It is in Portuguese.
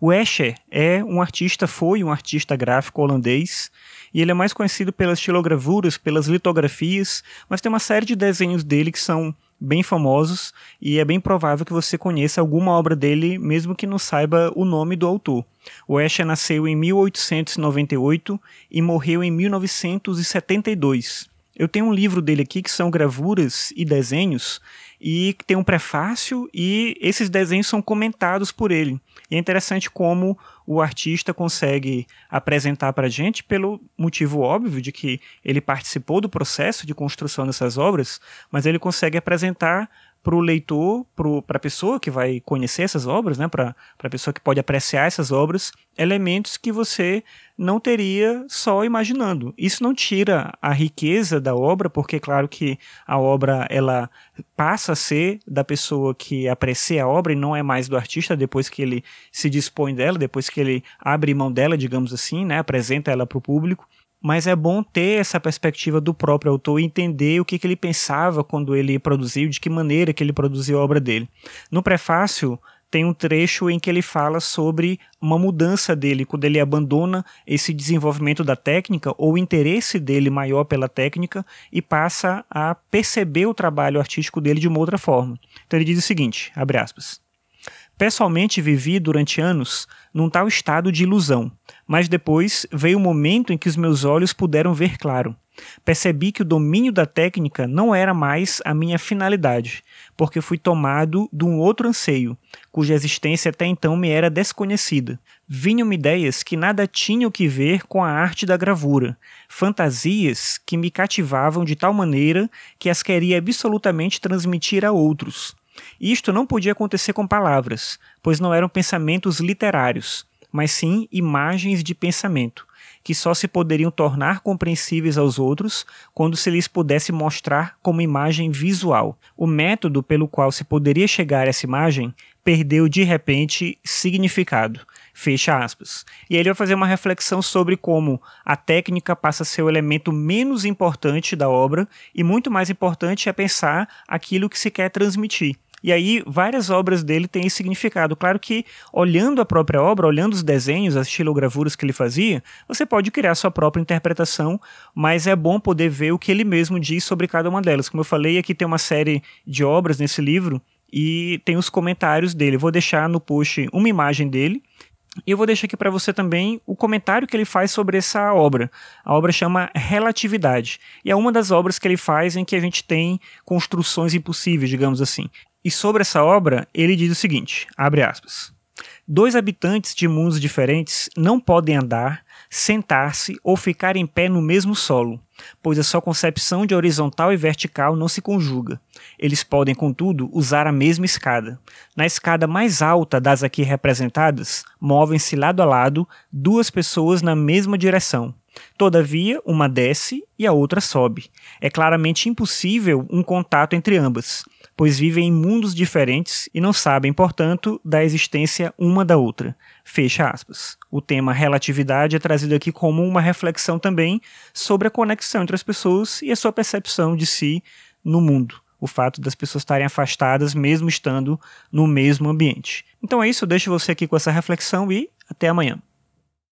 O Escher é um artista, foi um artista gráfico holandês, e ele é mais conhecido pelas estilogravuras, pelas litografias, mas tem uma série de desenhos dele que são bem famosos e é bem provável que você conheça alguma obra dele, mesmo que não saiba o nome do autor. O Escher nasceu em 1898 e morreu em 1972. Eu tenho um livro dele aqui que são gravuras e desenhos e tem um prefácio e esses desenhos são comentados por ele. E é interessante como o artista consegue apresentar para a gente, pelo motivo óbvio de que ele participou do processo de construção dessas obras, mas ele consegue apresentar para o leitor, para a pessoa que vai conhecer essas obras, né, para a pessoa que pode apreciar essas obras, elementos que você não teria só imaginando. Isso não tira a riqueza da obra, porque claro que a obra ela passa a ser da pessoa que aprecia a obra e não é mais do artista depois que ele se dispõe dela, depois que ele abre mão dela, digamos assim, né, apresenta ela para o público mas é bom ter essa perspectiva do próprio autor e entender o que, que ele pensava quando ele produziu, de que maneira que ele produziu a obra dele. No prefácio, tem um trecho em que ele fala sobre uma mudança dele, quando ele abandona esse desenvolvimento da técnica ou o interesse dele maior pela técnica e passa a perceber o trabalho artístico dele de uma outra forma. Então ele diz o seguinte, abre aspas, Pessoalmente vivi durante anos num tal estado de ilusão, mas depois veio o momento em que os meus olhos puderam ver claro. Percebi que o domínio da técnica não era mais a minha finalidade, porque fui tomado de um outro anseio, cuja existência até então me era desconhecida. Vinham-me ideias que nada tinham que ver com a arte da gravura, fantasias que me cativavam de tal maneira que as queria absolutamente transmitir a outros. Isto não podia acontecer com palavras, pois não eram pensamentos literários, mas sim imagens de pensamento, que só se poderiam tornar compreensíveis aos outros quando se lhes pudesse mostrar como imagem visual. O método pelo qual se poderia chegar a essa imagem perdeu de repente significado. Fecha aspas. E aí ele vai fazer uma reflexão sobre como a técnica passa a ser o elemento menos importante da obra e muito mais importante é pensar aquilo que se quer transmitir. E aí, várias obras dele têm esse significado. Claro que, olhando a própria obra, olhando os desenhos, as estilogravuras que ele fazia, você pode criar sua própria interpretação, mas é bom poder ver o que ele mesmo diz sobre cada uma delas. Como eu falei, aqui tem uma série de obras nesse livro e tem os comentários dele. Vou deixar no post uma imagem dele. E eu vou deixar aqui para você também o comentário que ele faz sobre essa obra. A obra chama Relatividade. E é uma das obras que ele faz em que a gente tem construções impossíveis, digamos assim. E sobre essa obra, ele diz o seguinte: abre aspas. Dois habitantes de mundos diferentes não podem andar, sentar-se ou ficar em pé no mesmo solo, pois a sua concepção de horizontal e vertical não se conjuga. Eles podem, contudo, usar a mesma escada. Na escada mais alta das aqui representadas, movem-se lado a lado duas pessoas na mesma direção. Todavia, uma desce e a outra sobe. É claramente impossível um contato entre ambas pois vivem em mundos diferentes e não sabem, portanto, da existência uma da outra. Fecha aspas. O tema relatividade é trazido aqui como uma reflexão também sobre a conexão entre as pessoas e a sua percepção de si no mundo. O fato das pessoas estarem afastadas mesmo estando no mesmo ambiente. Então é isso, eu deixo você aqui com essa reflexão e até amanhã.